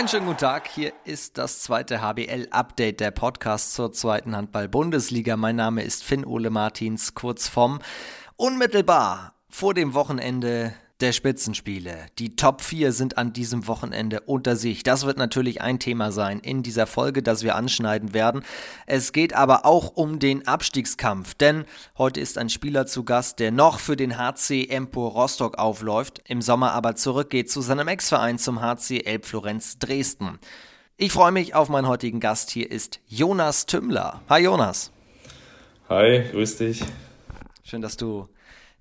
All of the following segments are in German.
Einen schönen guten Tag. Hier ist das zweite HBL-Update der Podcast zur zweiten Handball-Bundesliga. Mein Name ist Finn Ole Martins, kurz vom unmittelbar vor dem Wochenende der Spitzenspiele. Die Top 4 sind an diesem Wochenende unter sich. Das wird natürlich ein Thema sein in dieser Folge, das wir anschneiden werden. Es geht aber auch um den Abstiegskampf, denn heute ist ein Spieler zu Gast, der noch für den HC Empor Rostock aufläuft, im Sommer aber zurückgeht zu seinem Ex-Verein zum HC Elbflorenz Dresden. Ich freue mich auf meinen heutigen Gast. Hier ist Jonas Tümmler. Hi Jonas. Hi, grüß dich. Schön, dass du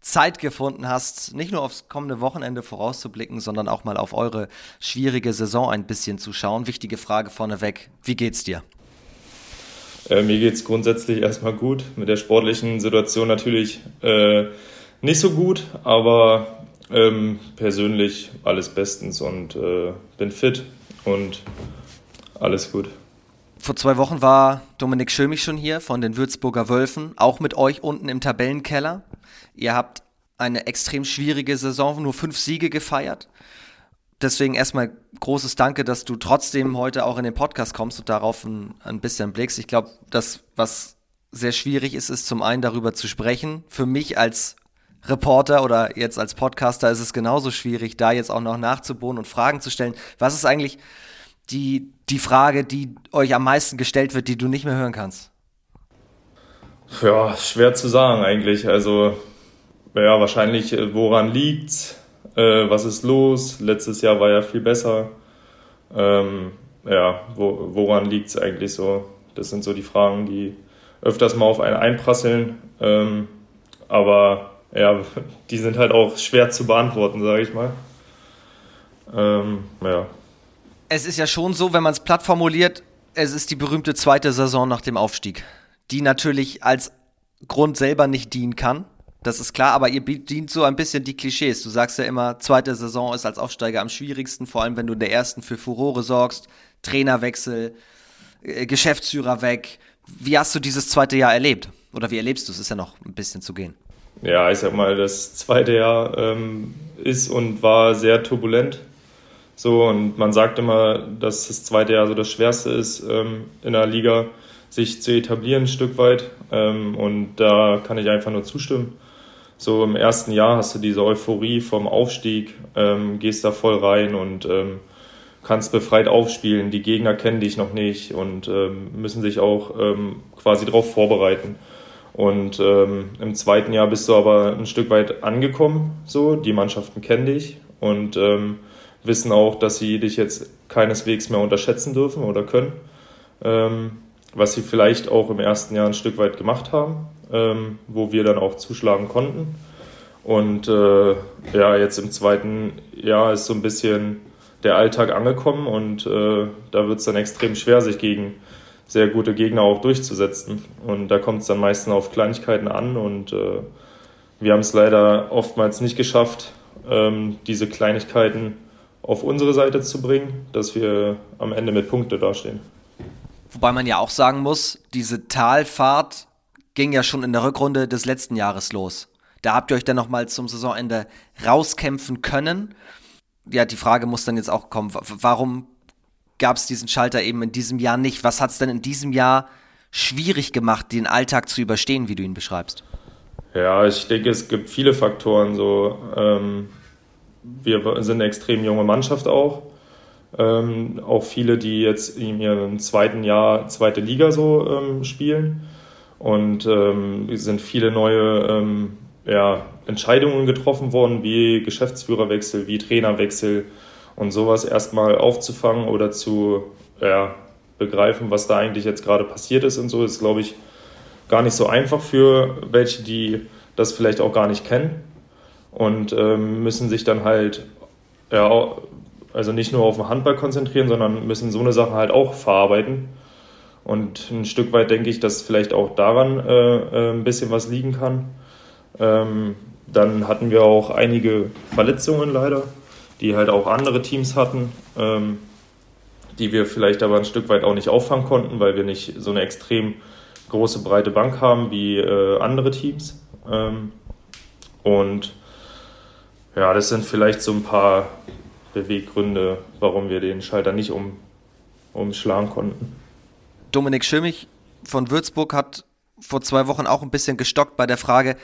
Zeit gefunden hast, nicht nur aufs kommende Wochenende vorauszublicken, sondern auch mal auf eure schwierige Saison ein bisschen zu schauen. Wichtige Frage vorneweg, wie geht's dir? Äh, mir geht's grundsätzlich erstmal gut. Mit der sportlichen Situation natürlich äh, nicht so gut, aber ähm, persönlich alles bestens und äh, bin fit und alles gut. Vor zwei Wochen war Dominik Schömich schon hier von den Würzburger Wölfen, auch mit euch unten im Tabellenkeller. Ihr habt eine extrem schwierige Saison, nur fünf Siege gefeiert. Deswegen erstmal großes Danke, dass du trotzdem heute auch in den Podcast kommst und darauf ein, ein bisschen blickst. Ich glaube, das, was sehr schwierig ist, ist zum einen darüber zu sprechen. Für mich als Reporter oder jetzt als Podcaster ist es genauso schwierig, da jetzt auch noch nachzubohren und Fragen zu stellen. Was ist eigentlich die, die Frage, die euch am meisten gestellt wird, die du nicht mehr hören kannst? Ja, schwer zu sagen eigentlich. Also, ja, wahrscheinlich, äh, woran liegt's? Äh, was ist los? Letztes Jahr war ja viel besser. Ähm, ja, wo, woran liegt's eigentlich so? Das sind so die Fragen, die öfters mal auf einen einprasseln. Ähm, aber ja, die sind halt auch schwer zu beantworten, sage ich mal. Ähm, ja es ist ja schon so, wenn man es platt formuliert, es ist die berühmte zweite Saison nach dem Aufstieg, die natürlich als Grund selber nicht dienen kann. Das ist klar, aber ihr bedient so ein bisschen die Klischees. Du sagst ja immer, zweite Saison ist als Aufsteiger am schwierigsten, vor allem wenn du in der ersten für Furore sorgst, Trainerwechsel, äh, Geschäftsführer weg. Wie hast du dieses zweite Jahr erlebt? Oder wie erlebst du es? Ist ja noch ein bisschen zu gehen. Ja, ich sag mal, das zweite Jahr ähm, ist und war sehr turbulent. So, und man sagt immer, dass das zweite Jahr so das Schwerste ist, ähm, in der Liga sich zu etablieren, ein Stück weit. Ähm, und da kann ich einfach nur zustimmen. So im ersten Jahr hast du diese Euphorie vom Aufstieg, ähm, gehst da voll rein und ähm, kannst befreit aufspielen. Die Gegner kennen dich noch nicht und ähm, müssen sich auch ähm, quasi darauf vorbereiten. Und ähm, im zweiten Jahr bist du aber ein Stück weit angekommen. So, die Mannschaften kennen dich und ähm, wissen auch, dass sie dich jetzt keineswegs mehr unterschätzen dürfen oder können, ähm, was sie vielleicht auch im ersten Jahr ein Stück weit gemacht haben, ähm, wo wir dann auch zuschlagen konnten. Und äh, ja, jetzt im zweiten Jahr ist so ein bisschen der Alltag angekommen und äh, da wird es dann extrem schwer, sich gegen sehr gute Gegner auch durchzusetzen. Und da kommt es dann meistens auf Kleinigkeiten an und äh, wir haben es leider oftmals nicht geschafft, ähm, diese Kleinigkeiten auf unsere Seite zu bringen, dass wir am Ende mit Punkte dastehen. Wobei man ja auch sagen muss, diese Talfahrt ging ja schon in der Rückrunde des letzten Jahres los. Da habt ihr euch dann nochmal zum Saisonende rauskämpfen können. Ja, die Frage muss dann jetzt auch kommen, warum gab es diesen Schalter eben in diesem Jahr nicht? Was hat es denn in diesem Jahr schwierig gemacht, den Alltag zu überstehen, wie du ihn beschreibst? Ja, ich denke, es gibt viele Faktoren. So, ähm, wir sind eine extrem junge Mannschaft auch. Ähm, auch viele, die jetzt ihrem zweiten Jahr zweite Liga so ähm, spielen. Und ähm, sind viele neue ähm, ja, Entscheidungen getroffen worden, wie Geschäftsführerwechsel, wie Trainerwechsel und sowas erstmal aufzufangen oder zu ja, begreifen, was da eigentlich jetzt gerade passiert ist und so, ist, glaube ich, gar nicht so einfach für welche, die das vielleicht auch gar nicht kennen und ähm, müssen sich dann halt, ja, also nicht nur auf den Handball konzentrieren, sondern müssen so eine Sache halt auch verarbeiten. Und ein Stück weit denke ich, dass vielleicht auch daran äh, äh, ein bisschen was liegen kann. Ähm, dann hatten wir auch einige Verletzungen leider, die halt auch andere Teams hatten, ähm, die wir vielleicht aber ein Stück weit auch nicht auffangen konnten, weil wir nicht so eine extrem große breite Bank haben wie äh, andere Teams. Ähm, und ja, das sind vielleicht so ein paar Beweggründe, warum wir den Schalter nicht um, umschlagen konnten. Dominik Schömich von Würzburg hat vor zwei Wochen auch ein bisschen gestockt bei der Frage,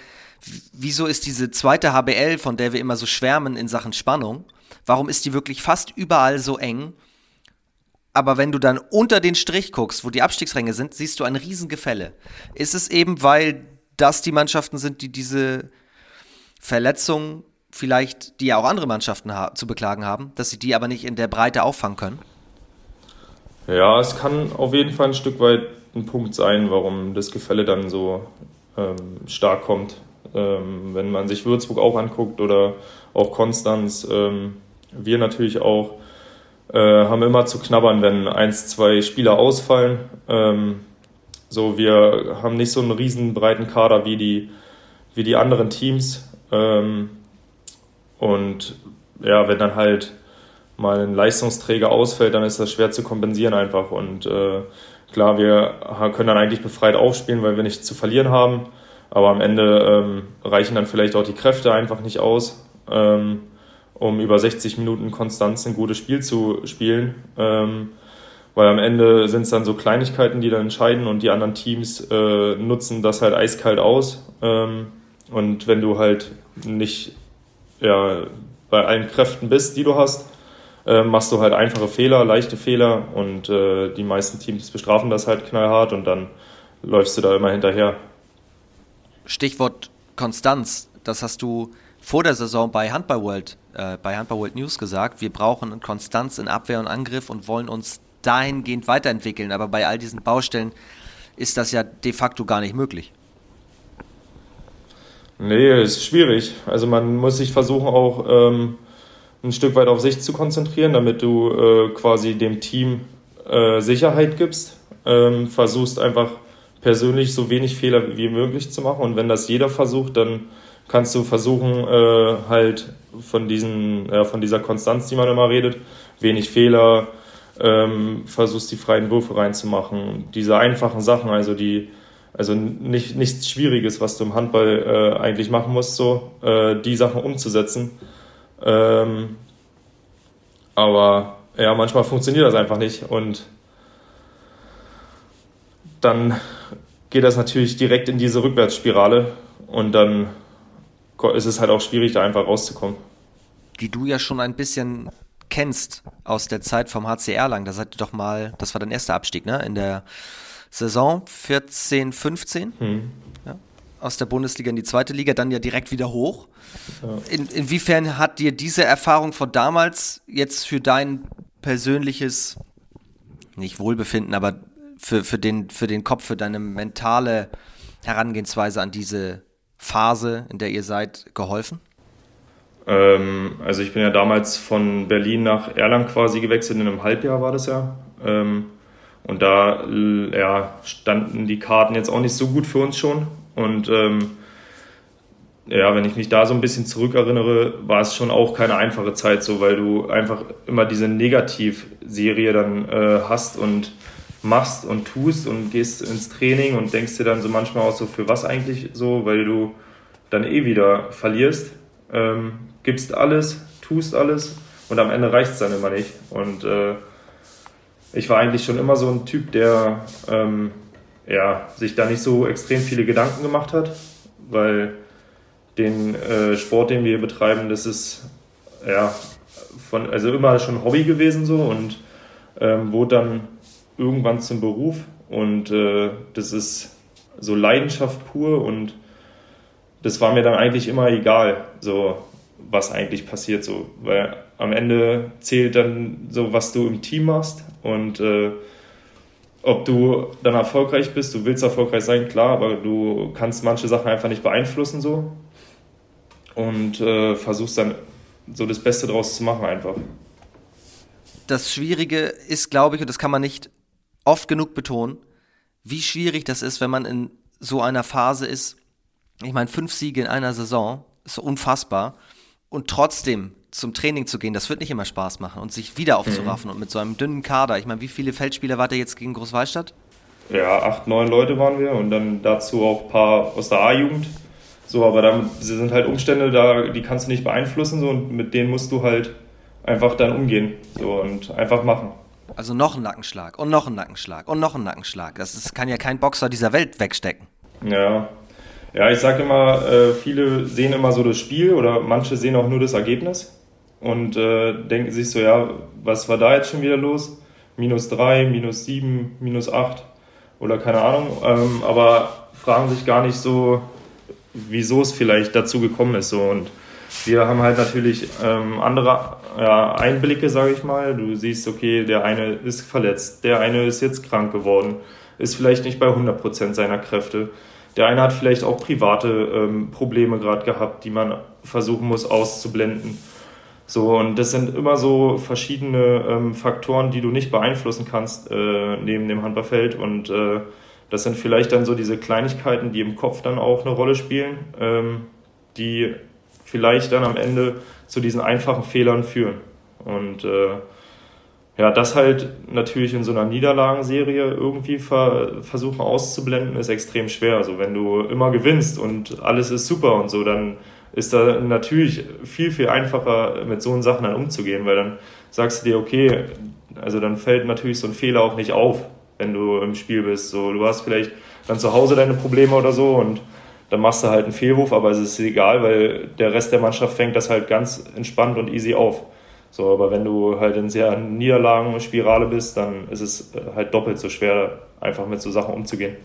wieso ist diese zweite HBL, von der wir immer so schwärmen in Sachen Spannung, warum ist die wirklich fast überall so eng? Aber wenn du dann unter den Strich guckst, wo die Abstiegsränge sind, siehst du ein Riesengefälle. Ist es eben, weil das die Mannschaften sind, die diese Verletzungen vielleicht, die ja auch andere Mannschaften zu beklagen haben, dass sie die aber nicht in der Breite auffangen können? Ja, es kann auf jeden Fall ein Stück weit ein Punkt sein, warum das Gefälle dann so ähm, stark kommt. Ähm, wenn man sich Würzburg auch anguckt oder auch Konstanz, ähm, wir natürlich auch, äh, haben immer zu knabbern, wenn eins, zwei Spieler ausfallen. Ähm, so, wir haben nicht so einen riesen breiten Kader wie die, wie die anderen Teams. Ähm, und ja, wenn dann halt mal ein Leistungsträger ausfällt, dann ist das schwer zu kompensieren einfach. Und äh, klar, wir können dann eigentlich befreit aufspielen, weil wir nichts zu verlieren haben. Aber am Ende ähm, reichen dann vielleicht auch die Kräfte einfach nicht aus, ähm, um über 60 Minuten Konstanz ein gutes Spiel zu spielen. Ähm, weil am Ende sind es dann so Kleinigkeiten, die dann entscheiden und die anderen Teams äh, nutzen das halt eiskalt aus. Ähm, und wenn du halt nicht ja, bei allen Kräften bist, die du hast, äh, machst du halt einfache Fehler, leichte Fehler und äh, die meisten Teams bestrafen das halt knallhart und dann läufst du da immer hinterher. Stichwort Konstanz, das hast du vor der Saison bei Handball World, äh, bei Handball World News gesagt. Wir brauchen Konstanz in Abwehr und Angriff und wollen uns dahingehend weiterentwickeln. Aber bei all diesen Baustellen ist das ja de facto gar nicht möglich. Nee, ist schwierig. Also man muss sich versuchen auch ähm, ein Stück weit auf sich zu konzentrieren, damit du äh, quasi dem Team äh, Sicherheit gibst. Ähm, versuchst einfach persönlich so wenig Fehler wie möglich zu machen. Und wenn das jeder versucht, dann kannst du versuchen, äh, halt von, diesen, ja, von dieser Konstanz, die man immer redet, wenig Fehler, ähm, versuchst die freien Würfe reinzumachen. Diese einfachen Sachen, also die, also nicht, nichts Schwieriges, was du im Handball äh, eigentlich machen musst, so, äh, die Sachen umzusetzen. Ähm, aber ja, manchmal funktioniert das einfach nicht und dann geht das natürlich direkt in diese Rückwärtsspirale und dann ist es halt auch schwierig, da einfach rauszukommen. Die du ja schon ein bisschen kennst aus der Zeit vom HC Erlangen. Da seid ihr doch mal, das war dein erster Abstieg, ne? In der Saison 14, 15. Hm. Ja, aus der Bundesliga in die zweite Liga, dann ja direkt wieder hoch. Ja. In, inwiefern hat dir diese Erfahrung von damals jetzt für dein persönliches, nicht Wohlbefinden, aber für, für, den, für den Kopf, für deine mentale Herangehensweise an diese Phase, in der ihr seid, geholfen? Ähm, also ich bin ja damals von Berlin nach Erlangen quasi gewechselt, in einem Halbjahr war das ja. Ähm, und da ja, standen die Karten jetzt auch nicht so gut für uns schon. Und ähm, ja, wenn ich mich da so ein bisschen zurückerinnere, war es schon auch keine einfache Zeit so, weil du einfach immer diese Negativserie dann äh, hast und machst und tust und gehst ins Training und denkst dir dann so manchmal auch so, für was eigentlich so, weil du dann eh wieder verlierst ähm, gibst alles, tust alles und am Ende reicht es dann immer nicht. Und äh, ich war eigentlich schon immer so ein Typ, der ähm, ja, sich da nicht so extrem viele Gedanken gemacht hat, weil den äh, Sport, den wir hier betreiben, das ist ja von, also immer schon Hobby gewesen so und ähm, wurde dann irgendwann zum Beruf und äh, das ist so Leidenschaft pur und das war mir dann eigentlich immer egal, so was eigentlich passiert, so, weil am Ende zählt dann so, was du im Team machst und äh, ob du dann erfolgreich bist, du willst erfolgreich sein, klar, aber du kannst manche Sachen einfach nicht beeinflussen so und äh, versuchst dann so das Beste draus zu machen einfach. Das Schwierige ist, glaube ich, und das kann man nicht oft genug betonen, wie schwierig das ist, wenn man in so einer Phase ist, ich meine, fünf Siege in einer Saison ist unfassbar. Und trotzdem zum Training zu gehen, das wird nicht immer Spaß machen und sich wieder aufzuraffen mhm. und mit so einem dünnen Kader. Ich meine, wie viele Feldspieler wart ihr jetzt gegen Großwallstadt? Ja, acht, neun Leute waren wir und dann dazu auch ein paar aus der A-Jugend. So, aber dann sind halt Umstände, da, die kannst du nicht beeinflussen so, und mit denen musst du halt einfach dann umgehen so, und einfach machen. Also noch ein Nackenschlag und noch ein Nackenschlag und noch ein Nackenschlag. Das ist, kann ja kein Boxer dieser Welt wegstecken. Ja, ja ich sage immer, äh, viele sehen immer so das Spiel oder manche sehen auch nur das Ergebnis und äh, denken sich so, ja, was war da jetzt schon wieder los? Minus drei, minus sieben, minus acht oder keine Ahnung. Ähm, aber fragen sich gar nicht so, wieso es vielleicht dazu gekommen ist. So. Und wir haben halt natürlich ähm, andere ja, Einblicke, sage ich mal. Du siehst, okay, der eine ist verletzt, der eine ist jetzt krank geworden, ist vielleicht nicht bei 100% seiner Kräfte. Der eine hat vielleicht auch private ähm, Probleme gerade gehabt, die man versuchen muss auszublenden. So, und das sind immer so verschiedene ähm, Faktoren, die du nicht beeinflussen kannst äh, neben dem Handballfeld. Und äh, das sind vielleicht dann so diese Kleinigkeiten, die im Kopf dann auch eine Rolle spielen, ähm, die vielleicht dann am Ende zu diesen einfachen Fehlern führen. Und äh, ja, das halt natürlich in so einer Niederlagenserie irgendwie ver versuchen auszublenden, ist extrem schwer. Also wenn du immer gewinnst und alles ist super und so, dann ist da natürlich viel, viel einfacher mit so Sachen dann umzugehen, weil dann sagst du dir, okay, also dann fällt natürlich so ein Fehler auch nicht auf, wenn du im Spiel bist. So, du hast vielleicht dann zu Hause deine Probleme oder so und dann machst du halt einen Fehlwurf, aber es ist egal, weil der Rest der Mannschaft fängt das halt ganz entspannt und easy auf. So, aber wenn du halt in sehr Niederlagenspirale bist, dann ist es halt doppelt so schwer, einfach mit so Sachen umzugehen.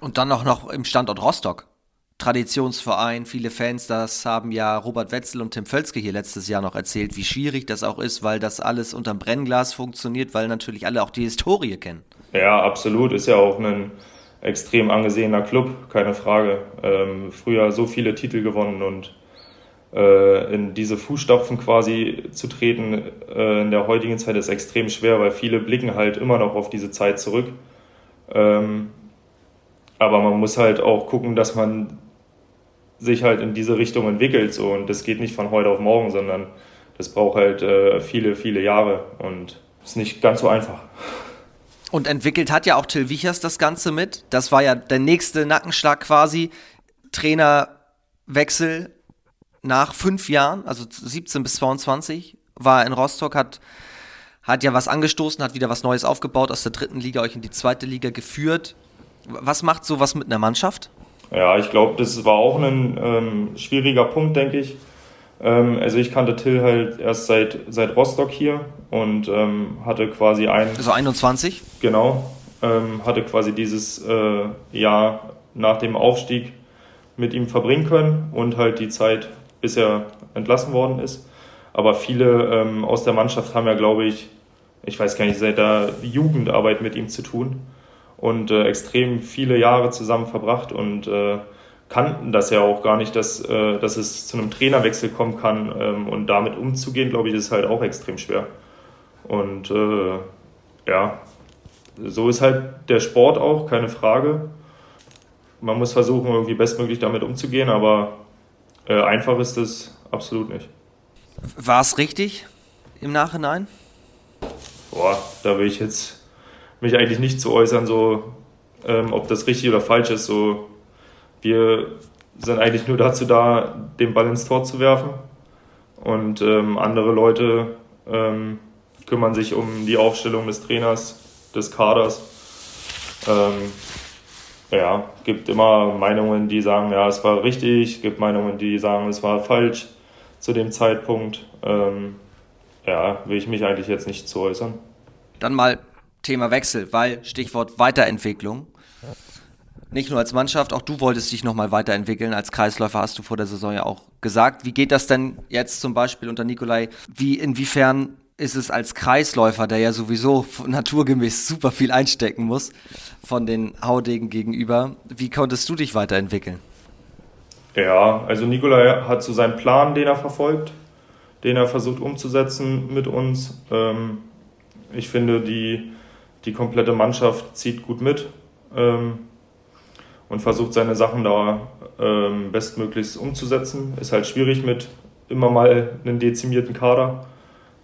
Und dann auch noch im Standort Rostock. Traditionsverein, viele Fans, das haben ja Robert Wetzel und Tim Völzke hier letztes Jahr noch erzählt, wie schwierig das auch ist, weil das alles unterm Brennglas funktioniert, weil natürlich alle auch die Historie kennen. Ja, absolut. Ist ja auch ein extrem angesehener Club, keine Frage. Ähm, früher so viele Titel gewonnen und äh, in diese Fußstapfen quasi zu treten äh, in der heutigen Zeit ist extrem schwer, weil viele blicken halt immer noch auf diese Zeit zurück. Ähm, aber man muss halt auch gucken, dass man sich halt in diese Richtung entwickelt. So. Und das geht nicht von heute auf morgen, sondern das braucht halt äh, viele, viele Jahre und ist nicht ganz so einfach. Und entwickelt hat ja auch Till Wichers das Ganze mit. Das war ja der nächste Nackenschlag quasi. Trainerwechsel nach fünf Jahren, also 17 bis 22, war in Rostock, hat, hat ja was angestoßen, hat wieder was Neues aufgebaut, aus der dritten Liga euch in die zweite Liga geführt. Was macht sowas mit einer Mannschaft? Ja, ich glaube, das war auch ein ähm, schwieriger Punkt, denke ich. Ähm, also ich kannte Till halt erst seit, seit Rostock hier und ähm, hatte quasi ein... Also 21? Genau. Ähm, hatte quasi dieses äh, Jahr nach dem Aufstieg mit ihm verbringen können und halt die Zeit, bis er entlassen worden ist. Aber viele ähm, aus der Mannschaft haben ja, glaube ich, ich weiß gar nicht, seit der Jugendarbeit mit ihm zu tun und äh, extrem viele Jahre zusammen verbracht und äh, kannten das ja auch gar nicht, dass, äh, dass es zu einem Trainerwechsel kommen kann ähm, und damit umzugehen, glaube ich, ist halt auch extrem schwer. Und äh, ja, so ist halt der Sport auch, keine Frage. Man muss versuchen, irgendwie bestmöglich damit umzugehen, aber äh, einfach ist es absolut nicht. War es richtig im Nachhinein? Boah, da will ich jetzt mich eigentlich nicht zu äußern, so ähm, ob das richtig oder falsch ist. So, wir sind eigentlich nur dazu da, den Ball ins Tor zu werfen. Und ähm, andere Leute ähm, kümmern sich um die Aufstellung des Trainers, des Kaders. Ähm, ja, gibt immer Meinungen, die sagen, ja, es war richtig, gibt Meinungen, die sagen, es war falsch zu dem Zeitpunkt. Ähm, ja, will ich mich eigentlich jetzt nicht zu äußern. Dann mal Thema Wechsel, weil Stichwort Weiterentwicklung. Nicht nur als Mannschaft, auch du wolltest dich nochmal weiterentwickeln. Als Kreisläufer hast du vor der Saison ja auch gesagt. Wie geht das denn jetzt zum Beispiel unter Nikolai? Wie, inwiefern ist es als Kreisläufer, der ja sowieso naturgemäß super viel einstecken muss, von den Haudegen gegenüber, wie konntest du dich weiterentwickeln? Ja, also Nikolai hat so seinen Plan, den er verfolgt, den er versucht umzusetzen mit uns. Ähm, ich finde, die die komplette Mannschaft zieht gut mit ähm, und versucht seine Sachen da ähm, bestmöglichst umzusetzen. Ist halt schwierig mit immer mal einem dezimierten Kader.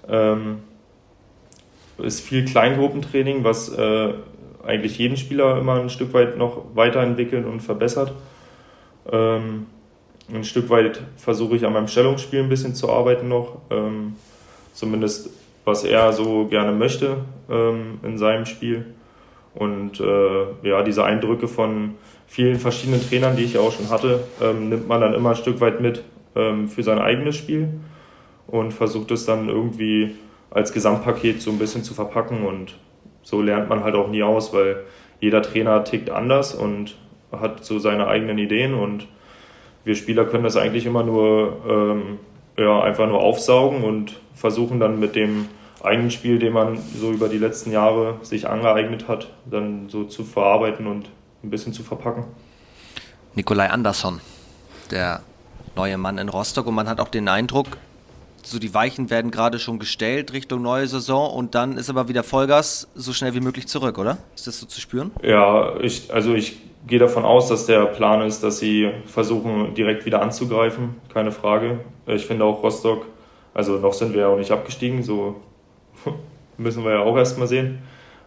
Ähm, ist viel Kleingruppentraining, was äh, eigentlich jeden Spieler immer ein Stück weit noch weiterentwickelt und verbessert. Ähm, ein Stück weit versuche ich an meinem Stellungsspiel ein bisschen zu arbeiten noch. Ähm, zumindest was er so gerne möchte ähm, in seinem Spiel. Und äh, ja, diese Eindrücke von vielen verschiedenen Trainern, die ich ja auch schon hatte, ähm, nimmt man dann immer ein Stück weit mit ähm, für sein eigenes Spiel und versucht es dann irgendwie als Gesamtpaket so ein bisschen zu verpacken und so lernt man halt auch nie aus, weil jeder Trainer tickt anders und hat so seine eigenen Ideen und wir Spieler können das eigentlich immer nur ähm, ja, einfach nur aufsaugen und versuchen dann mit dem eigenen Spiel, den man so über die letzten Jahre sich angeeignet hat, dann so zu verarbeiten und ein bisschen zu verpacken. Nikolai Andersson, der neue Mann in Rostock und man hat auch den Eindruck, so die Weichen werden gerade schon gestellt Richtung neue Saison und dann ist aber wieder Vollgas so schnell wie möglich zurück, oder? Ist das so zu spüren? Ja, ich, also ich gehe davon aus, dass der Plan ist, dass sie versuchen, direkt wieder anzugreifen, keine Frage. Ich finde auch Rostock, also noch sind wir ja auch nicht abgestiegen, so müssen wir ja auch erstmal sehen.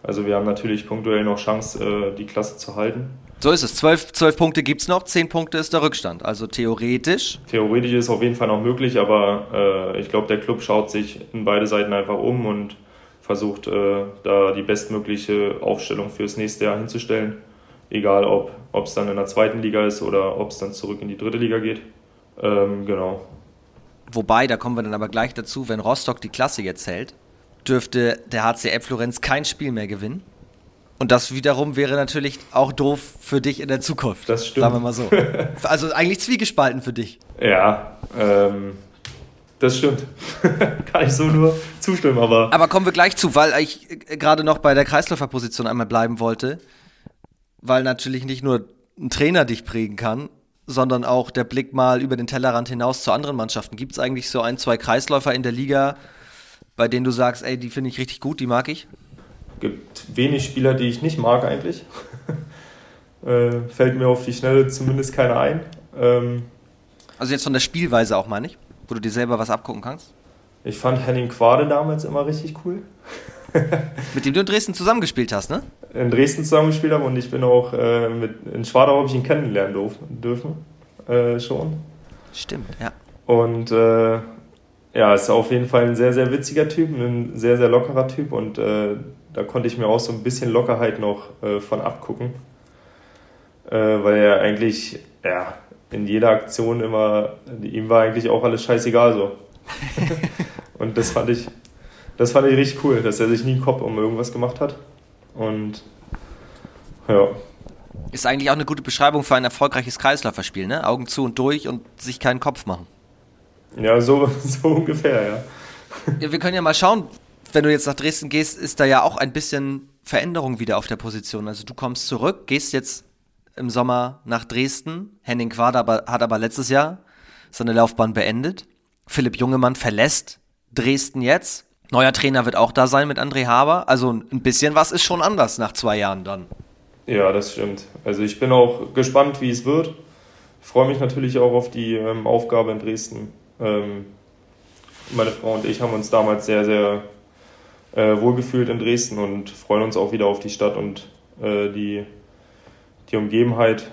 Also wir haben natürlich punktuell noch Chance, äh, die Klasse zu halten. So ist es. Zwölf, zwölf Punkte gibt es noch, zehn Punkte ist der Rückstand. Also theoretisch. Theoretisch ist es auf jeden Fall noch möglich, aber äh, ich glaube, der Club schaut sich in beide Seiten einfach um und versucht, äh, da die bestmögliche Aufstellung fürs nächste Jahr hinzustellen. Egal, ob es dann in der zweiten Liga ist oder ob es dann zurück in die dritte Liga geht. Ähm, genau. Wobei, da kommen wir dann aber gleich dazu, wenn Rostock die Klasse jetzt hält, dürfte der HCF Florenz kein Spiel mehr gewinnen. Und das wiederum wäre natürlich auch doof für dich in der Zukunft. Das stimmt. Sagen wir mal so. Also eigentlich zwiegespalten für dich. Ja, ähm, das stimmt. Kann ich so nur zustimmen, aber. Aber kommen wir gleich zu, weil ich äh, gerade noch bei der Kreisläuferposition einmal bleiben wollte. Weil natürlich nicht nur ein Trainer dich prägen kann, sondern auch der Blick mal über den Tellerrand hinaus zu anderen Mannschaften. Gibt es eigentlich so ein, zwei Kreisläufer in der Liga, bei denen du sagst, ey, die finde ich richtig gut, die mag ich? gibt wenig Spieler, die ich nicht mag eigentlich. äh, fällt mir auf die Schnelle zumindest keiner ein. Ähm, also jetzt von der Spielweise auch, meine ich, wo du dir selber was abgucken kannst? Ich fand Henning Quade damals immer richtig cool. mit dem du in Dresden zusammengespielt hast, ne? In Dresden zusammengespielt habe und ich bin auch äh, mit, in Schwadau habe ich ihn kennenlernen dürfen. Äh, schon. Stimmt, ja. Und äh, ja, ist auf jeden Fall ein sehr, sehr witziger Typ, ein sehr, sehr lockerer Typ und äh, da konnte ich mir auch so ein bisschen Lockerheit noch äh, von abgucken, äh, weil er eigentlich, ja, in jeder Aktion immer, ihm war eigentlich auch alles scheißegal so. und das fand ich, das fand ich richtig cool, dass er sich nie einen Kopf um irgendwas gemacht hat und ja. Ist eigentlich auch eine gute Beschreibung für ein erfolgreiches Kreislauferspiel, ne? Augen zu und durch und sich keinen Kopf machen. Ja, so, so ungefähr, ja. ja. Wir können ja mal schauen, wenn du jetzt nach Dresden gehst, ist da ja auch ein bisschen Veränderung wieder auf der Position. Also du kommst zurück, gehst jetzt im Sommer nach Dresden. Henning Quader aber, hat aber letztes Jahr seine Laufbahn beendet. Philipp Jungemann verlässt Dresden jetzt. Neuer Trainer wird auch da sein mit André Haber. Also ein bisschen was ist schon anders nach zwei Jahren dann. Ja, das stimmt. Also ich bin auch gespannt, wie es wird. Ich freue mich natürlich auch auf die ähm, Aufgabe in Dresden. Ähm, meine Frau und ich haben uns damals sehr, sehr äh, wohlgefühlt in Dresden und freuen uns auch wieder auf die Stadt und äh, die, die Umgebenheit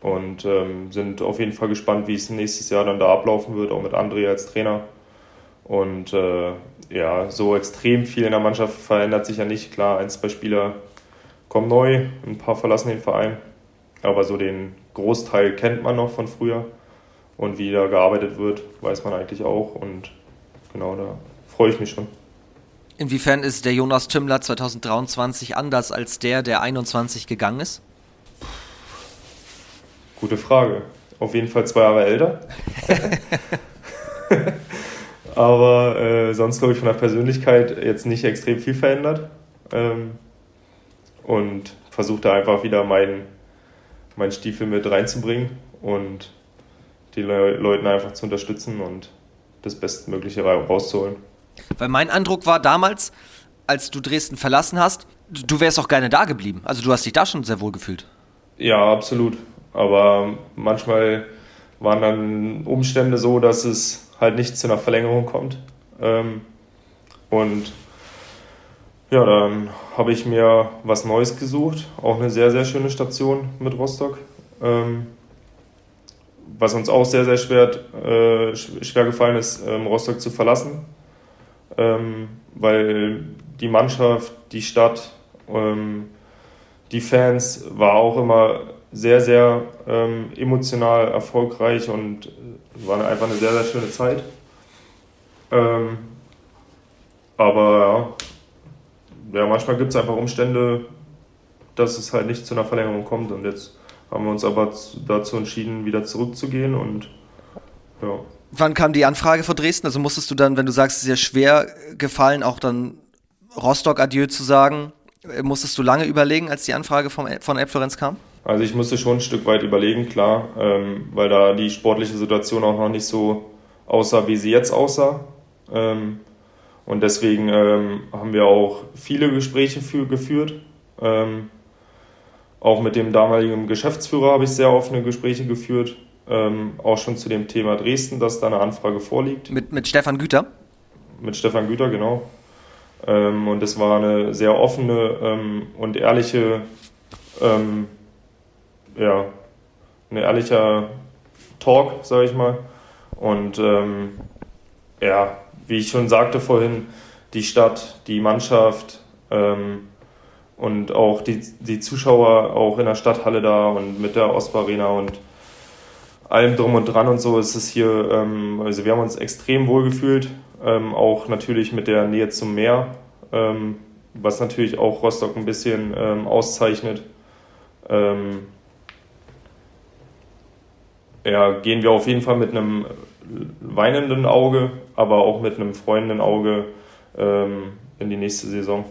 und ähm, sind auf jeden Fall gespannt, wie es nächstes Jahr dann da ablaufen wird, auch mit André als Trainer. Und äh, ja, so extrem viel in der Mannschaft verändert sich ja nicht. Klar, ein, zwei Spieler kommen neu, ein paar verlassen den Verein. Aber so den Großteil kennt man noch von früher. Und wie da gearbeitet wird, weiß man eigentlich auch. Und genau, da freue ich mich schon. Inwiefern ist der Jonas Tümmler 2023 anders als der, der 21 gegangen ist? Gute Frage. Auf jeden Fall zwei Jahre älter. Aber äh, sonst glaube ich von der Persönlichkeit jetzt nicht extrem viel verändert. Ähm, und versuche da einfach wieder meinen mein Stiefel mit reinzubringen und die Le Leuten einfach zu unterstützen und das Bestmögliche rauszuholen. Weil mein Eindruck war damals, als du Dresden verlassen hast, du wärst auch gerne da geblieben. Also du hast dich da schon sehr wohl gefühlt. Ja, absolut. Aber manchmal waren dann Umstände so, dass es halt nicht zu einer Verlängerung kommt. Ähm, und ja, dann habe ich mir was Neues gesucht. Auch eine sehr, sehr schöne Station mit Rostock. Ähm, was uns auch sehr, sehr schwer, äh, schwer gefallen ist, ähm, Rostock zu verlassen ähm, weil die Mannschaft, die Stadt, ähm, die Fans war auch immer sehr, sehr ähm, emotional erfolgreich und war einfach eine sehr, sehr schöne Zeit. Ähm, aber ja, ja manchmal gibt es einfach Umstände, dass es halt nicht zu einer Verlängerung kommt und jetzt haben wir uns aber dazu entschieden, wieder zurückzugehen und ja. Wann kam die Anfrage von Dresden? Also musstest du dann, wenn du sagst, es ist ja schwer gefallen, auch dann Rostock Adieu zu sagen, musstest du lange überlegen, als die Anfrage vom, von Elb Florenz kam? Also ich musste schon ein Stück weit überlegen, klar, ähm, weil da die sportliche Situation auch noch nicht so aussah, wie sie jetzt aussah. Ähm, und deswegen ähm, haben wir auch viele Gespräche für, geführt. Ähm, auch mit dem damaligen Geschäftsführer habe ich sehr offene Gespräche geführt. Ähm, auch schon zu dem Thema Dresden, dass da eine Anfrage vorliegt. Mit, mit Stefan Güter? Mit Stefan Güter, genau. Ähm, und es war eine sehr offene und ehrliche ja, ein ehrlicher Talk, sage ich mal. Und ähm, ja, wie ich schon sagte vorhin, die Stadt, die Mannschaft ähm, und auch die, die Zuschauer auch in der Stadthalle da und mit der Ostarena und allem drum und dran und so ist es hier, ähm, also wir haben uns extrem wohl gefühlt, ähm, auch natürlich mit der Nähe zum Meer, ähm, was natürlich auch Rostock ein bisschen ähm, auszeichnet. Ähm, ja, gehen wir auf jeden Fall mit einem weinenden Auge, aber auch mit einem freundenden Auge ähm, in die nächste Saison.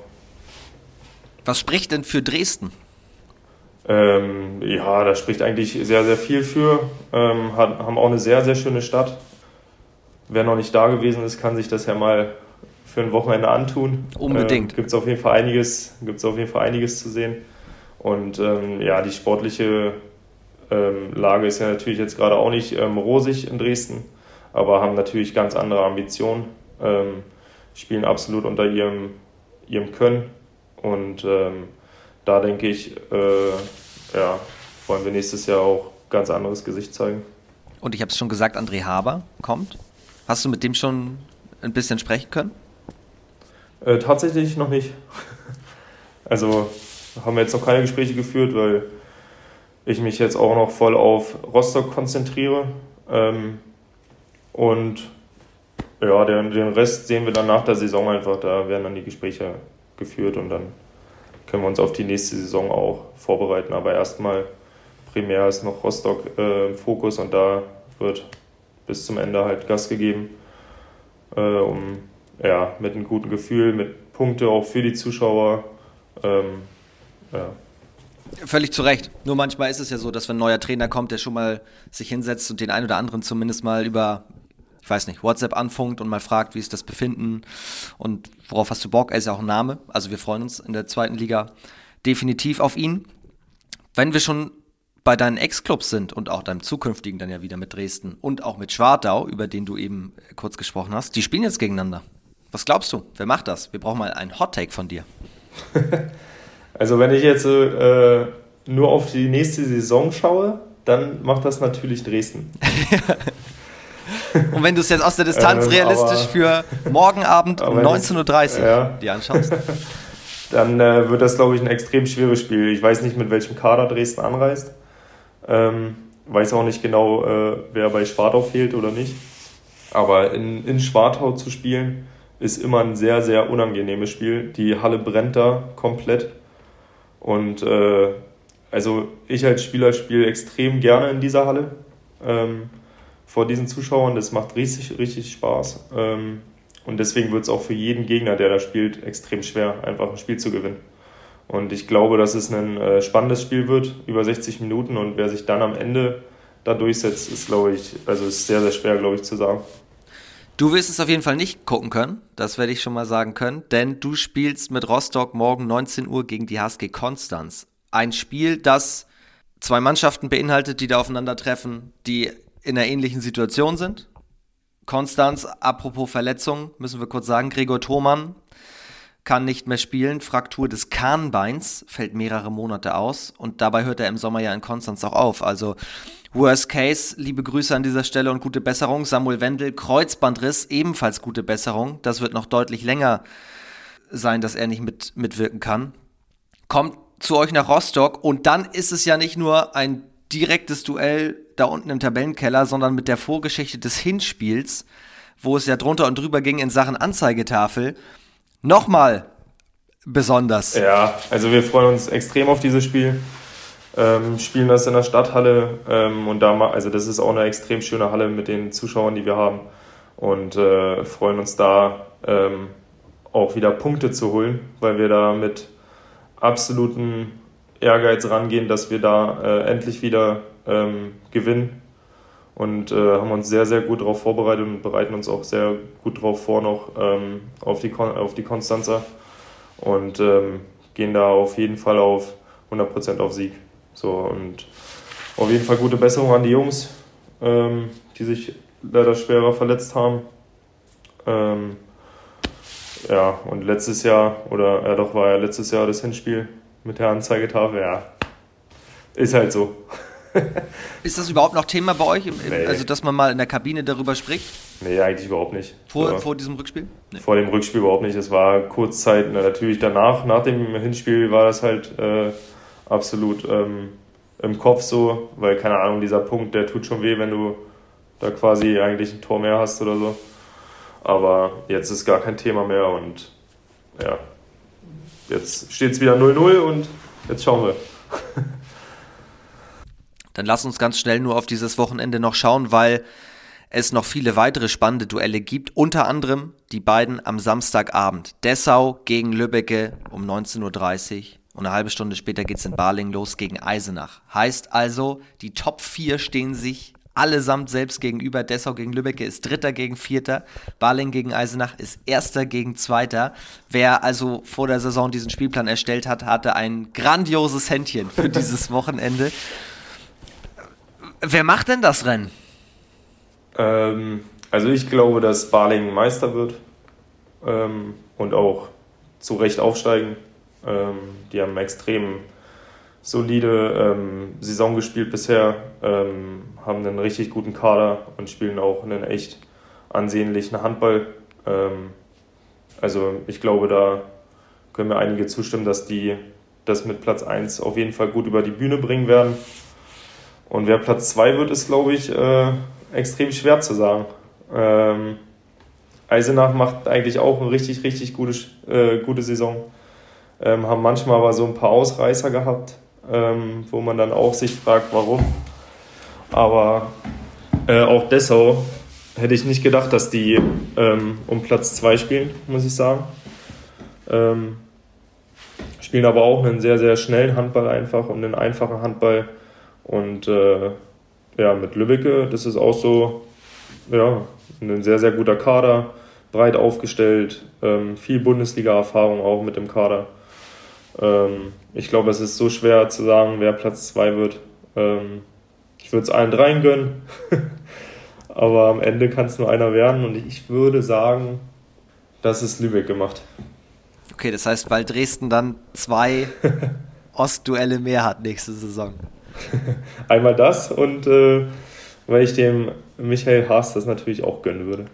Was spricht denn für Dresden? Ähm, ja, da spricht eigentlich sehr, sehr viel für. Ähm, hat, haben auch eine sehr, sehr schöne Stadt. Wer noch nicht da gewesen ist, kann sich das ja mal für ein Wochenende antun. Unbedingt. Ähm, Gibt es auf jeden Fall einiges, gibt's auf jeden Fall einiges zu sehen. Und ähm, ja, die sportliche ähm, Lage ist ja natürlich jetzt gerade auch nicht ähm, rosig in Dresden, aber haben natürlich ganz andere Ambitionen, ähm, spielen absolut unter ihrem, ihrem Können und ähm, da denke ich, äh, ja, wollen wir nächstes Jahr auch ganz anderes Gesicht zeigen. Und ich habe es schon gesagt, André Haber kommt. Hast du mit dem schon ein bisschen sprechen können? Äh, tatsächlich noch nicht. Also haben wir jetzt noch keine Gespräche geführt, weil ich mich jetzt auch noch voll auf Rostock konzentriere. Ähm, und ja, den, den Rest sehen wir dann nach der Saison einfach. Da werden dann die Gespräche geführt und dann können wir uns auf die nächste Saison auch vorbereiten. Aber erstmal primär ist noch Rostock äh, im Fokus und da wird bis zum Ende halt Gas gegeben, äh, um ja, mit einem guten Gefühl, mit Punkte auch für die Zuschauer ähm, ja, Völlig zu Recht. Nur manchmal ist es ja so, dass wenn ein neuer Trainer kommt, der schon mal sich hinsetzt und den einen oder anderen zumindest mal über, ich weiß nicht, WhatsApp anfunkt und mal fragt, wie ist das Befinden und worauf hast du Bock? Er ist ja auch ein Name. Also wir freuen uns in der zweiten Liga definitiv auf ihn. Wenn wir schon bei deinen Ex-Clubs sind und auch deinem zukünftigen dann ja wieder mit Dresden und auch mit Schwartau, über den du eben kurz gesprochen hast, die spielen jetzt gegeneinander. Was glaubst du? Wer macht das? Wir brauchen mal einen Hot-Take von dir. Also wenn ich jetzt äh, nur auf die nächste Saison schaue, dann macht das natürlich Dresden. Und wenn du es jetzt aus der Distanz ähm, realistisch aber, für morgen Abend um 19.30 Uhr ja. dir anschaust? Dann äh, wird das, glaube ich, ein extrem schweres Spiel. Ich weiß nicht, mit welchem Kader Dresden anreist. Ähm, weiß auch nicht genau, äh, wer bei Schwartau fehlt oder nicht. Aber in, in Schwartau zu spielen, ist immer ein sehr, sehr unangenehmes Spiel. Die Halle brennt da komplett. Und äh, also ich als Spieler spiele extrem gerne in dieser Halle ähm, vor diesen Zuschauern. Das macht richtig, richtig Spaß. Ähm, und deswegen wird es auch für jeden Gegner, der da spielt, extrem schwer, einfach ein Spiel zu gewinnen. Und ich glaube, dass es ein äh, spannendes Spiel wird, über 60 Minuten. Und wer sich dann am Ende da durchsetzt, ist, glaube ich, also ist sehr, sehr schwer, glaube ich, zu sagen. Du wirst es auf jeden Fall nicht gucken können, das werde ich schon mal sagen können, denn du spielst mit Rostock morgen 19 Uhr gegen die HSG Konstanz. Ein Spiel, das zwei Mannschaften beinhaltet, die da aufeinandertreffen, die in einer ähnlichen Situation sind. Konstanz, apropos Verletzung, müssen wir kurz sagen, Gregor Thomann kann nicht mehr spielen, Fraktur des Kahnbeins, fällt mehrere Monate aus und dabei hört er im Sommer ja in Konstanz auch auf. Also Worst Case, liebe Grüße an dieser Stelle und gute Besserung. Samuel Wendel, Kreuzbandriss, ebenfalls gute Besserung. Das wird noch deutlich länger sein, dass er nicht mit, mitwirken kann. Kommt zu euch nach Rostock und dann ist es ja nicht nur ein direktes Duell da unten im Tabellenkeller, sondern mit der Vorgeschichte des Hinspiels, wo es ja drunter und drüber ging in Sachen Anzeigetafel, nochmal besonders. Ja, also wir freuen uns extrem auf dieses Spiel. Ähm, spielen das in der Stadthalle ähm, und da, also das ist auch eine extrem schöne Halle mit den Zuschauern, die wir haben und äh, freuen uns da ähm, auch wieder Punkte zu holen, weil wir da mit absoluten Ehrgeiz rangehen, dass wir da äh, endlich wieder ähm, gewinnen und äh, haben uns sehr, sehr gut darauf vorbereitet und bereiten uns auch sehr gut darauf vor noch ähm, auf, die auf die Konstanzer und ähm, gehen da auf jeden Fall auf 100% auf Sieg. So, und auf jeden Fall gute Besserung an die Jungs, ähm, die sich leider schwerer verletzt haben. Ähm, ja, und letztes Jahr, oder ja doch, war ja letztes Jahr das Hinspiel mit der Anzeigetafel, ja. Ist halt so. ist das überhaupt noch Thema bei euch? Nee. Also, dass man mal in der Kabine darüber spricht? Nee, eigentlich überhaupt nicht. Vor, vor diesem Rückspiel? Nee. Vor dem Rückspiel überhaupt nicht. Es war kurzzeit, natürlich danach, nach dem Hinspiel war das halt äh, absolut ähm, im Kopf so, weil, keine Ahnung, dieser Punkt, der tut schon weh, wenn du da quasi eigentlich ein Tor mehr hast oder so. Aber jetzt ist gar kein Thema mehr und ja, jetzt steht es wieder 0-0 und jetzt schauen wir. Dann lass uns ganz schnell nur auf dieses Wochenende noch schauen, weil es noch viele weitere spannende Duelle gibt. Unter anderem die beiden am Samstagabend. Dessau gegen Lübbecke um 19.30 Uhr. Und eine halbe Stunde später geht es in Barling los gegen Eisenach. Heißt also, die Top 4 stehen sich allesamt selbst gegenüber. Dessau gegen Lübeck ist Dritter gegen Vierter. Barling gegen Eisenach ist Erster gegen Zweiter. Wer also vor der Saison diesen Spielplan erstellt hat, hatte ein grandioses Händchen für dieses Wochenende. Wer macht denn das Rennen? Ähm, also ich glaube, dass Barling Meister wird ähm, und auch zu Recht aufsteigen. Ähm, die haben extrem solide ähm, Saison gespielt bisher, ähm, haben einen richtig guten Kader und spielen auch einen echt ansehnlichen Handball. Ähm, also ich glaube, da können mir einige zustimmen, dass die das mit Platz 1 auf jeden Fall gut über die Bühne bringen werden. Und wer Platz 2 wird, ist, glaube ich, äh, extrem schwer zu sagen. Ähm, Eisenach macht eigentlich auch eine richtig, richtig gute, äh, gute Saison. Ähm, haben manchmal aber so ein paar Ausreißer gehabt ähm, wo man dann auch sich fragt, warum. Aber äh, auch Dessau hätte ich nicht gedacht, dass die ähm, um Platz 2 spielen, muss ich sagen. Ähm, spielen aber auch einen sehr, sehr schnellen Handball einfach und einen einfachen Handball. Und äh, ja, mit Lübbecke, das ist auch so ja, ein sehr, sehr guter Kader, breit aufgestellt, ähm, viel Bundesliga-Erfahrung auch mit dem Kader. Ähm, ich glaube, es ist so schwer zu sagen, wer Platz 2 wird. Ähm, ich würde es allen dreien gönnen, aber am Ende kann es nur einer werden und ich würde sagen, das ist Lübeck gemacht. Okay, das heißt, weil Dresden dann zwei Ostduelle mehr hat nächste Saison. Einmal das und äh, weil ich dem Michael Haas das natürlich auch gönnen würde.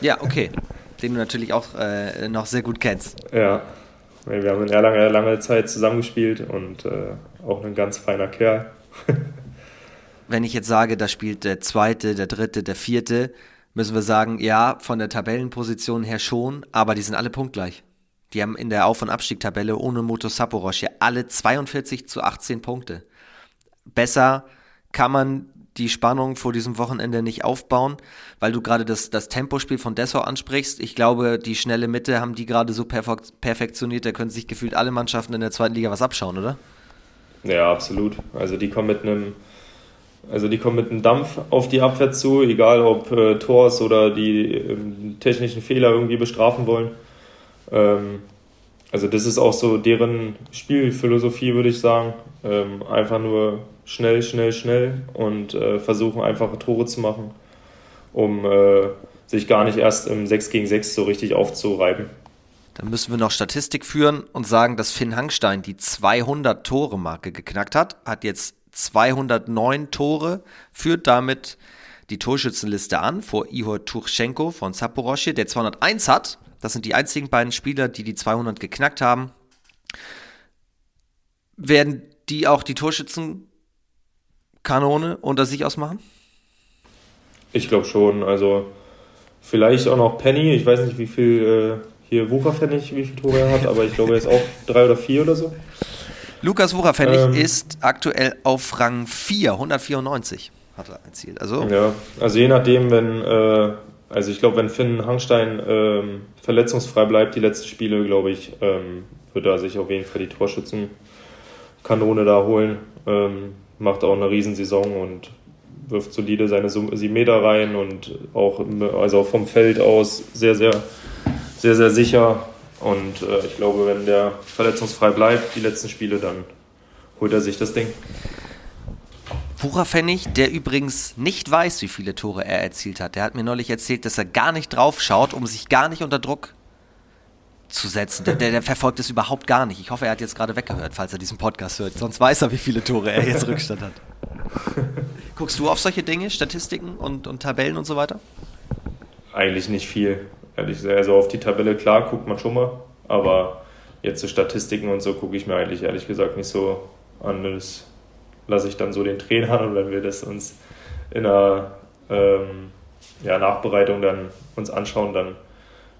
Ja, okay. Den du natürlich auch äh, noch sehr gut kennst. Ja. Wir haben eine lange, lange Zeit zusammengespielt und äh, auch ein ganz feiner Kerl. Wenn ich jetzt sage, da spielt der zweite, der dritte, der vierte, müssen wir sagen, ja, von der Tabellenposition her schon, aber die sind alle punktgleich. Die haben in der Auf- und Abstiegtabelle ohne Moto Saporosch ja alle 42 zu 18 Punkte. Besser kann man die Spannung vor diesem Wochenende nicht aufbauen, weil du gerade das, das Tempospiel von Dessau ansprichst. Ich glaube, die schnelle Mitte haben die gerade so perfektioniert, da können sich gefühlt alle Mannschaften in der zweiten Liga was abschauen, oder? Ja, absolut. Also die kommen mit einem also die kommen mit einem Dampf auf die Abwehr zu, egal ob äh, Tors oder die äh, technischen Fehler irgendwie bestrafen wollen. Ähm, also das ist auch so deren Spielphilosophie, würde ich sagen. Ähm, einfach nur schnell, schnell, schnell und äh, versuchen einfache Tore zu machen, um äh, sich gar nicht erst im 6 gegen 6 so richtig aufzureiben. Dann müssen wir noch Statistik führen und sagen, dass Finn Hangstein die 200-Tore-Marke geknackt hat, hat jetzt 209 Tore, führt damit die Torschützenliste an vor Ihor Turchenko von Zaporosche, der 201 hat. Das sind die einzigen beiden Spieler, die die 200 geknackt haben. Werden die auch die Torschützenkanone unter sich ausmachen? Ich glaube schon. Also vielleicht auch noch Penny. Ich weiß nicht, wie viel äh, hier Wucherpfennig, wie viele Tore er hat, aber ich glaube, er ist auch drei oder vier oder so. Lukas Wucherpfennig ähm, ist aktuell auf Rang 4, 194 hat er erzielt. Also, ja, also je nachdem, wenn, äh, also ich glaube, wenn Finn Hangstein ähm, verletzungsfrei bleibt, die letzten Spiele, glaube ich, ähm, wird er sich auf jeden Fall die Torschützenkanone da holen. Ähm, macht auch eine Riesensaison und wirft solide seine 7 Meter rein und auch also vom Feld aus sehr, sehr, sehr, sehr sicher. Und äh, ich glaube, wenn der verletzungsfrei bleibt, die letzten Spiele, dann holt er sich das Ding. Wucherpfennig, der übrigens nicht weiß, wie viele Tore er erzielt hat. Der hat mir neulich erzählt, dass er gar nicht drauf schaut, um sich gar nicht unter Druck zu setzen. Der, der, der, verfolgt es überhaupt gar nicht. Ich hoffe, er hat jetzt gerade weggehört, falls er diesen Podcast hört. Sonst weiß er, wie viele Tore er jetzt Rückstand hat. Guckst du auf solche Dinge, Statistiken und, und Tabellen und so weiter? Eigentlich nicht viel. Ehrlich gesagt, also auf die Tabelle, klar, guckt man schon mal. Aber jetzt zu Statistiken und so gucke ich mir eigentlich ehrlich gesagt nicht so an. Das lasse ich dann so den Trainern und wenn wir das uns in einer ähm, ja, Nachbereitung dann uns anschauen, dann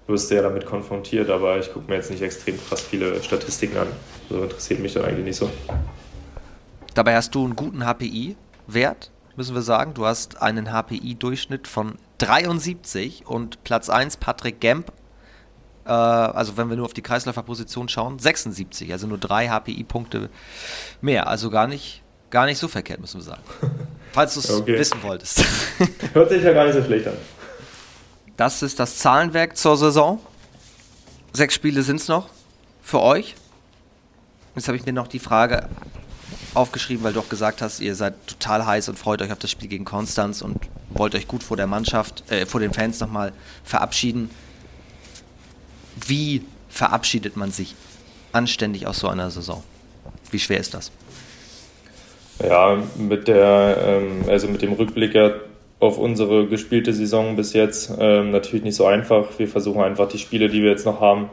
wirst du ja damit konfrontiert, aber ich gucke mir jetzt nicht extrem krass viele Statistiken an. So also interessiert mich dann eigentlich nicht so. Dabei hast du einen guten HPI-Wert, müssen wir sagen. Du hast einen HPI-Durchschnitt von 73 und Platz 1 Patrick Gemp, äh, also wenn wir nur auf die Kreisläuferposition schauen, 76, also nur drei HPI-Punkte mehr. Also gar nicht Gar nicht so verkehrt, müssen wir sagen. Falls du es okay. wissen wolltest. Hört sich ja gar nicht so schlecht an. Das ist das Zahlenwerk zur Saison. Sechs Spiele sind es noch für euch. Jetzt habe ich mir noch die Frage aufgeschrieben, weil du auch gesagt hast, ihr seid total heiß und freut euch auf das Spiel gegen Konstanz und wollt euch gut vor der Mannschaft, äh, vor den Fans nochmal verabschieden. Wie verabschiedet man sich anständig aus so einer Saison? Wie schwer ist das? Ja, mit der, ähm, also mit dem Rückblick auf unsere gespielte Saison bis jetzt ähm, natürlich nicht so einfach. Wir versuchen einfach die Spiele, die wir jetzt noch haben,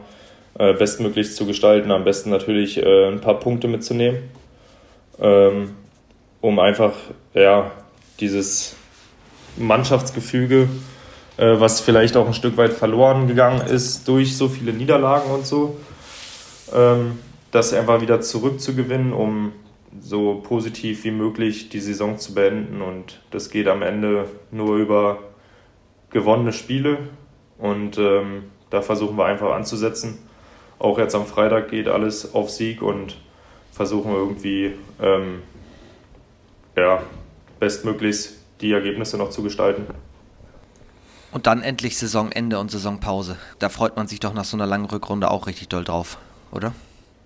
äh, bestmöglich zu gestalten. Am besten natürlich äh, ein paar Punkte mitzunehmen, ähm, um einfach ja dieses Mannschaftsgefüge, äh, was vielleicht auch ein Stück weit verloren gegangen ist durch so viele Niederlagen und so, ähm, das einfach wieder zurückzugewinnen, um so positiv wie möglich die Saison zu beenden. Und das geht am Ende nur über gewonnene Spiele. Und ähm, da versuchen wir einfach anzusetzen. Auch jetzt am Freitag geht alles auf Sieg und versuchen irgendwie ähm, ja, bestmöglichst die Ergebnisse noch zu gestalten. Und dann endlich Saisonende und Saisonpause. Da freut man sich doch nach so einer langen Rückrunde auch richtig doll drauf, oder?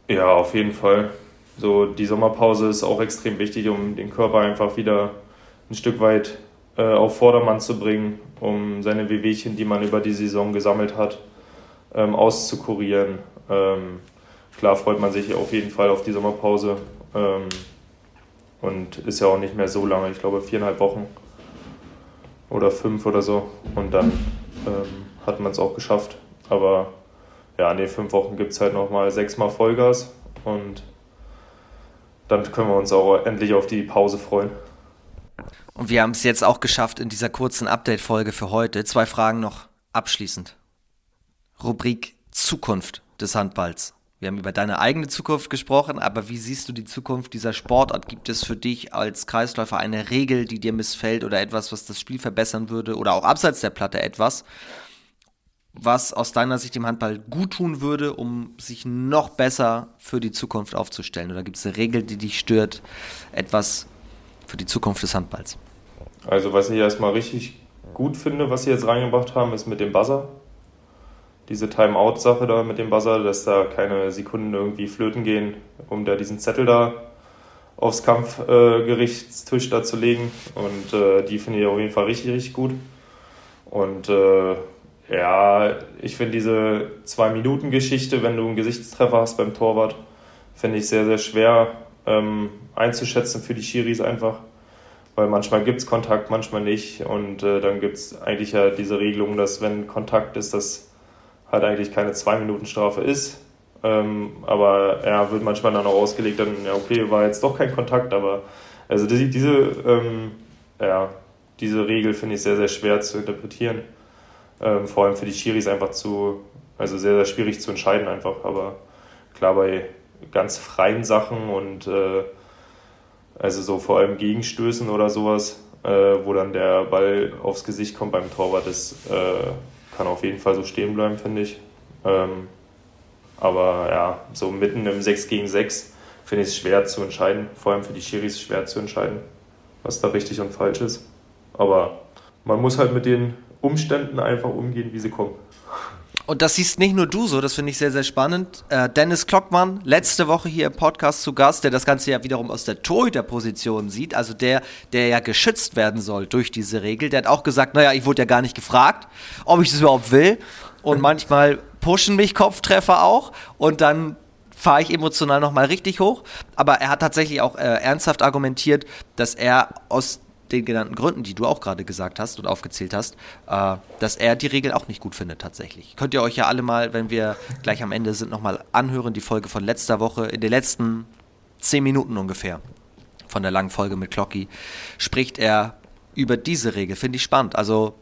Ja, auf jeden Fall so die Sommerpause ist auch extrem wichtig, um den Körper einfach wieder ein Stück weit äh, auf Vordermann zu bringen, um seine Wehwehchen, die man über die Saison gesammelt hat, ähm, auszukurieren. Ähm, klar freut man sich auf jeden Fall auf die Sommerpause ähm, und ist ja auch nicht mehr so lange, ich glaube viereinhalb Wochen oder fünf oder so und dann ähm, hat man es auch geschafft. Aber ja, in den fünf Wochen gibt es halt nochmal sechsmal Vollgas und dann können wir uns auch endlich auf die Pause freuen. Und wir haben es jetzt auch geschafft in dieser kurzen Update-Folge für heute. Zwei Fragen noch abschließend. Rubrik Zukunft des Handballs. Wir haben über deine eigene Zukunft gesprochen, aber wie siehst du die Zukunft dieser Sportart? Gibt es für dich als Kreisläufer eine Regel, die dir missfällt oder etwas, was das Spiel verbessern würde oder auch abseits der Platte etwas? Was aus deiner Sicht dem Handball gut tun würde, um sich noch besser für die Zukunft aufzustellen? Oder gibt es eine Regel, die dich stört, etwas für die Zukunft des Handballs? Also was ich erstmal richtig gut finde, was sie jetzt reingebracht haben, ist mit dem Buzzer. Diese Timeout-Sache da mit dem Buzzer, dass da keine Sekunden irgendwie flöten gehen, um da diesen Zettel da aufs Kampfgerichtstisch äh, da zu legen. Und äh, die finde ich auf jeden Fall richtig, richtig gut. Und äh, ja, ich finde diese Zwei-Minuten-Geschichte, wenn du einen Gesichtstreffer hast beim Torwart, finde ich sehr, sehr schwer ähm, einzuschätzen für die Schiris einfach. Weil manchmal gibt es Kontakt, manchmal nicht. Und äh, dann gibt es eigentlich ja diese Regelung, dass wenn Kontakt ist, das halt eigentlich keine Zwei-Minuten-Strafe ist. Ähm, aber er ja, wird manchmal dann auch ausgelegt, dann, ja, okay, war jetzt doch kein Kontakt, aber also die, diese, ähm, ja, diese Regel finde ich sehr, sehr schwer zu interpretieren. Ähm, vor allem für die Schiris einfach zu, also sehr, sehr schwierig zu entscheiden einfach. Aber klar, bei ganz freien Sachen und äh, also so vor allem Gegenstößen oder sowas, äh, wo dann der Ball aufs Gesicht kommt beim Torwart, das äh, kann auf jeden Fall so stehen bleiben, finde ich. Ähm, aber ja, so mitten im 6 gegen 6 finde ich es schwer zu entscheiden, vor allem für die Schiris schwer zu entscheiden, was da richtig und falsch ist. Aber man muss halt mit den Umständen einfach umgehen, wie sie kommen. Und das siehst nicht nur du so, das finde ich sehr, sehr spannend. Äh, Dennis Klockmann, letzte Woche hier im Podcast zu Gast, der das Ganze ja wiederum aus der Torhüterposition sieht, also der, der ja geschützt werden soll durch diese Regel. Der hat auch gesagt, naja, ich wurde ja gar nicht gefragt, ob ich das überhaupt will. Und manchmal pushen mich Kopftreffer auch und dann fahre ich emotional nochmal richtig hoch. Aber er hat tatsächlich auch äh, ernsthaft argumentiert, dass er aus den genannten Gründen, die du auch gerade gesagt hast und aufgezählt hast, äh, dass er die Regel auch nicht gut findet tatsächlich. Könnt ihr euch ja alle mal, wenn wir gleich am Ende sind, nochmal anhören, die Folge von letzter Woche, in den letzten zehn Minuten ungefähr von der langen Folge mit Clocky, spricht er über diese Regel. Finde ich spannend. Also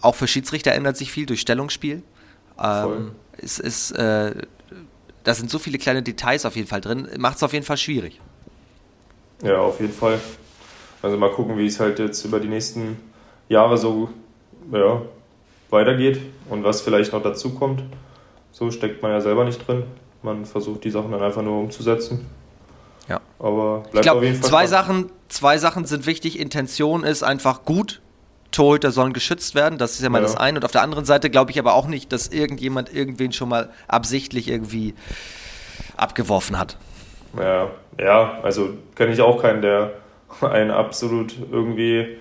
auch für Schiedsrichter ändert sich viel durch Stellungsspiel. Ähm, es ist, äh, da sind so viele kleine Details auf jeden Fall drin, macht es auf jeden Fall schwierig. Ja, auf jeden Fall. Also mal gucken, wie es halt jetzt über die nächsten Jahre so ja, weitergeht und was vielleicht noch dazu kommt. So steckt man ja selber nicht drin. Man versucht die Sachen dann einfach nur umzusetzen. Ja. Aber bleibt ich glaub, auf jeden Fall. Zwei Sachen, zwei Sachen sind wichtig. Intention ist einfach gut. Torhüter sollen geschützt werden, das ist ja mal ja. das eine. Und auf der anderen Seite glaube ich aber auch nicht, dass irgendjemand irgendwen schon mal absichtlich irgendwie abgeworfen hat. Ja, ja, also kenne ich auch keinen, der ein absolut irgendwie,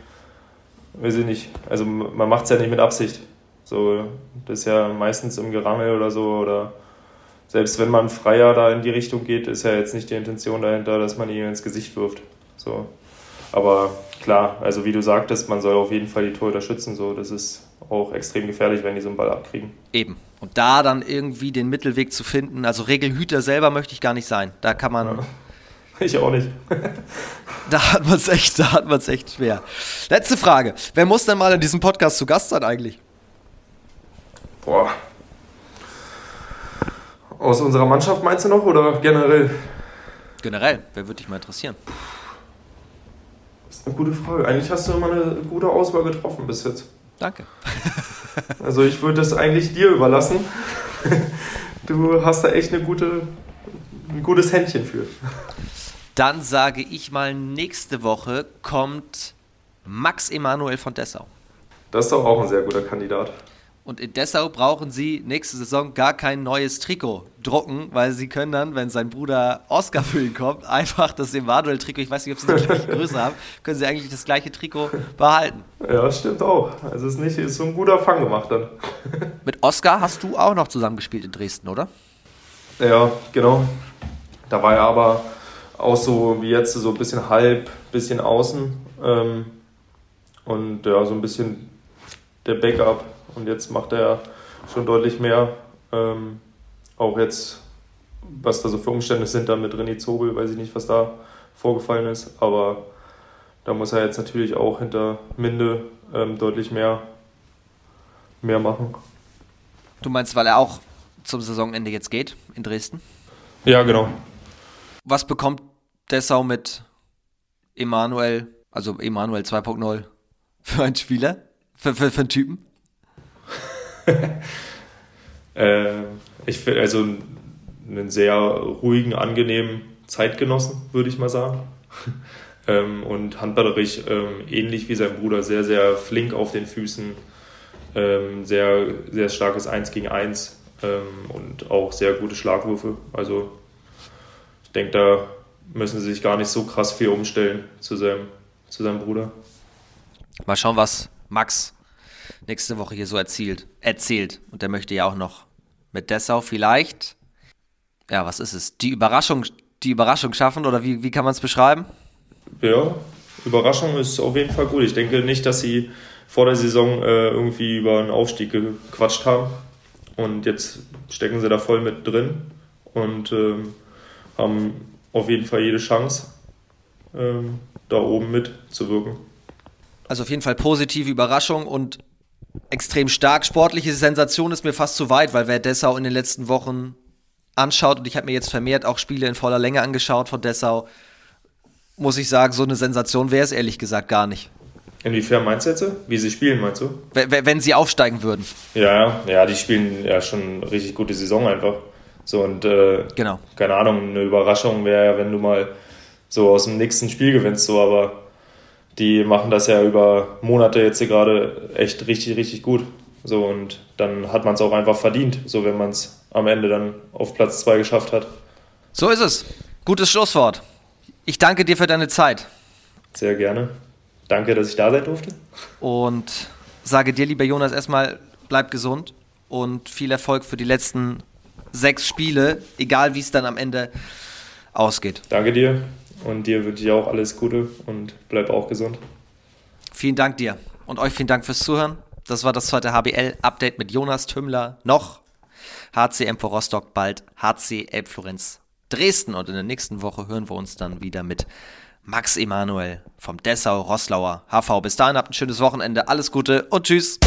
weiß ich nicht, also man macht es ja nicht mit Absicht. So, das ist ja meistens im Gerangel oder so oder selbst wenn man freier da in die Richtung geht, ist ja jetzt nicht die Intention dahinter, dass man ihn ins Gesicht wirft. So. Aber klar, also wie du sagtest, man soll auf jeden Fall die Torhüter schützen. So, das ist auch extrem gefährlich, wenn die so einen Ball abkriegen. Eben. Und da dann irgendwie den Mittelweg zu finden, also Regelhüter selber möchte ich gar nicht sein. Da kann man. Ja. Ich auch nicht. da hat man es echt, da hat man es echt schwer. Letzte Frage. Wer muss denn mal in diesem Podcast zu Gast sein eigentlich? Boah. Aus unserer Mannschaft meinst du noch oder generell? Generell, wer würde dich mal interessieren? Das ist eine gute Frage. Eigentlich hast du immer eine gute Auswahl getroffen bis jetzt. Danke. also ich würde das eigentlich dir überlassen. Du hast da echt eine gute, ein gutes Händchen für. Dann sage ich mal, nächste Woche kommt Max Emanuel von Dessau. Das ist doch auch ein sehr guter Kandidat. Und in Dessau brauchen sie nächste Saison gar kein neues Trikot drucken, weil sie können dann, wenn sein Bruder Oscar für ihn kommt, einfach das Emanuel-Trikot, ich weiß nicht, ob sie die gleiche Größe haben, können sie eigentlich das gleiche Trikot behalten. Ja, stimmt auch. Also ist nicht ist so ein guter Fang gemacht dann. Mit Oscar hast du auch noch zusammengespielt in Dresden, oder? Ja, genau. Da war er aber auch so wie jetzt so ein bisschen halb, bisschen außen ähm, und ja, so ein bisschen der Backup. Und jetzt macht er schon deutlich mehr. Ähm, auch jetzt, was da so für Umstände sind da mit René Zobel, weiß ich nicht, was da vorgefallen ist. Aber da muss er jetzt natürlich auch hinter Minde ähm, deutlich mehr, mehr machen. Du meinst, weil er auch zum Saisonende jetzt geht in Dresden? Ja, genau. Was bekommt Dessau mit Emanuel, also Emanuel 2.0 für einen Spieler? Für, für, für einen Typen? äh, ich finde also einen sehr ruhigen, angenehmen Zeitgenossen, würde ich mal sagen. ähm, und handballerisch ähm, ähnlich wie sein Bruder, sehr, sehr flink auf den Füßen, ähm, sehr, sehr starkes 1 gegen 1 ähm, und auch sehr gute Schlagwürfe. Also ich denke, da müssen sie sich gar nicht so krass viel umstellen zu seinem, zu seinem Bruder. Mal schauen, was Max nächste Woche hier so erzählt. erzählt. Und der möchte ja auch noch mit Dessau vielleicht, ja, was ist es? Die Überraschung, die die Überraschung schaffen oder wie, wie kann man es beschreiben? Ja, Überraschung ist auf jeden Fall gut. Ich denke nicht, dass sie vor der Saison äh, irgendwie über einen Aufstieg gequatscht haben. Und jetzt stecken sie da voll mit drin und ähm, haben auf jeden Fall jede Chance, ähm, da oben mitzuwirken. Also auf jeden Fall positive Überraschung und extrem stark. Sportliche Sensation ist mir fast zu weit, weil wer Dessau in den letzten Wochen anschaut, und ich habe mir jetzt vermehrt auch Spiele in voller Länge angeschaut von Dessau, muss ich sagen, so eine Sensation wäre es ehrlich gesagt gar nicht. Inwiefern meinst du jetzt? Wie sie spielen, meinst du? Wenn, wenn sie aufsteigen würden. Ja, ja, die spielen ja schon eine richtig gute Saison einfach. So und äh, genau. keine Ahnung, eine Überraschung wäre ja, wenn du mal so aus dem nächsten Spiel gewinnst, so, aber die machen das ja über Monate jetzt hier gerade echt richtig, richtig gut. So und dann hat man es auch einfach verdient, so wenn man es am Ende dann auf Platz 2 geschafft hat. So ist es. Gutes Schlusswort. Ich danke dir für deine Zeit. Sehr gerne. Danke, dass ich da sein durfte. Und sage dir, lieber Jonas, erstmal bleib gesund und viel Erfolg für die letzten sechs Spiele, egal wie es dann am Ende ausgeht. Danke dir und dir wünsche ich auch alles Gute und bleib auch gesund. Vielen Dank dir und euch vielen Dank fürs Zuhören. Das war das zweite HBL-Update mit Jonas Tümmler. Noch HC Empor Rostock, bald HC Elbflorenz Dresden. Und in der nächsten Woche hören wir uns dann wieder mit Max Emanuel vom Dessau Rosslauer HV. Bis dahin habt ein schönes Wochenende. Alles Gute und tschüss.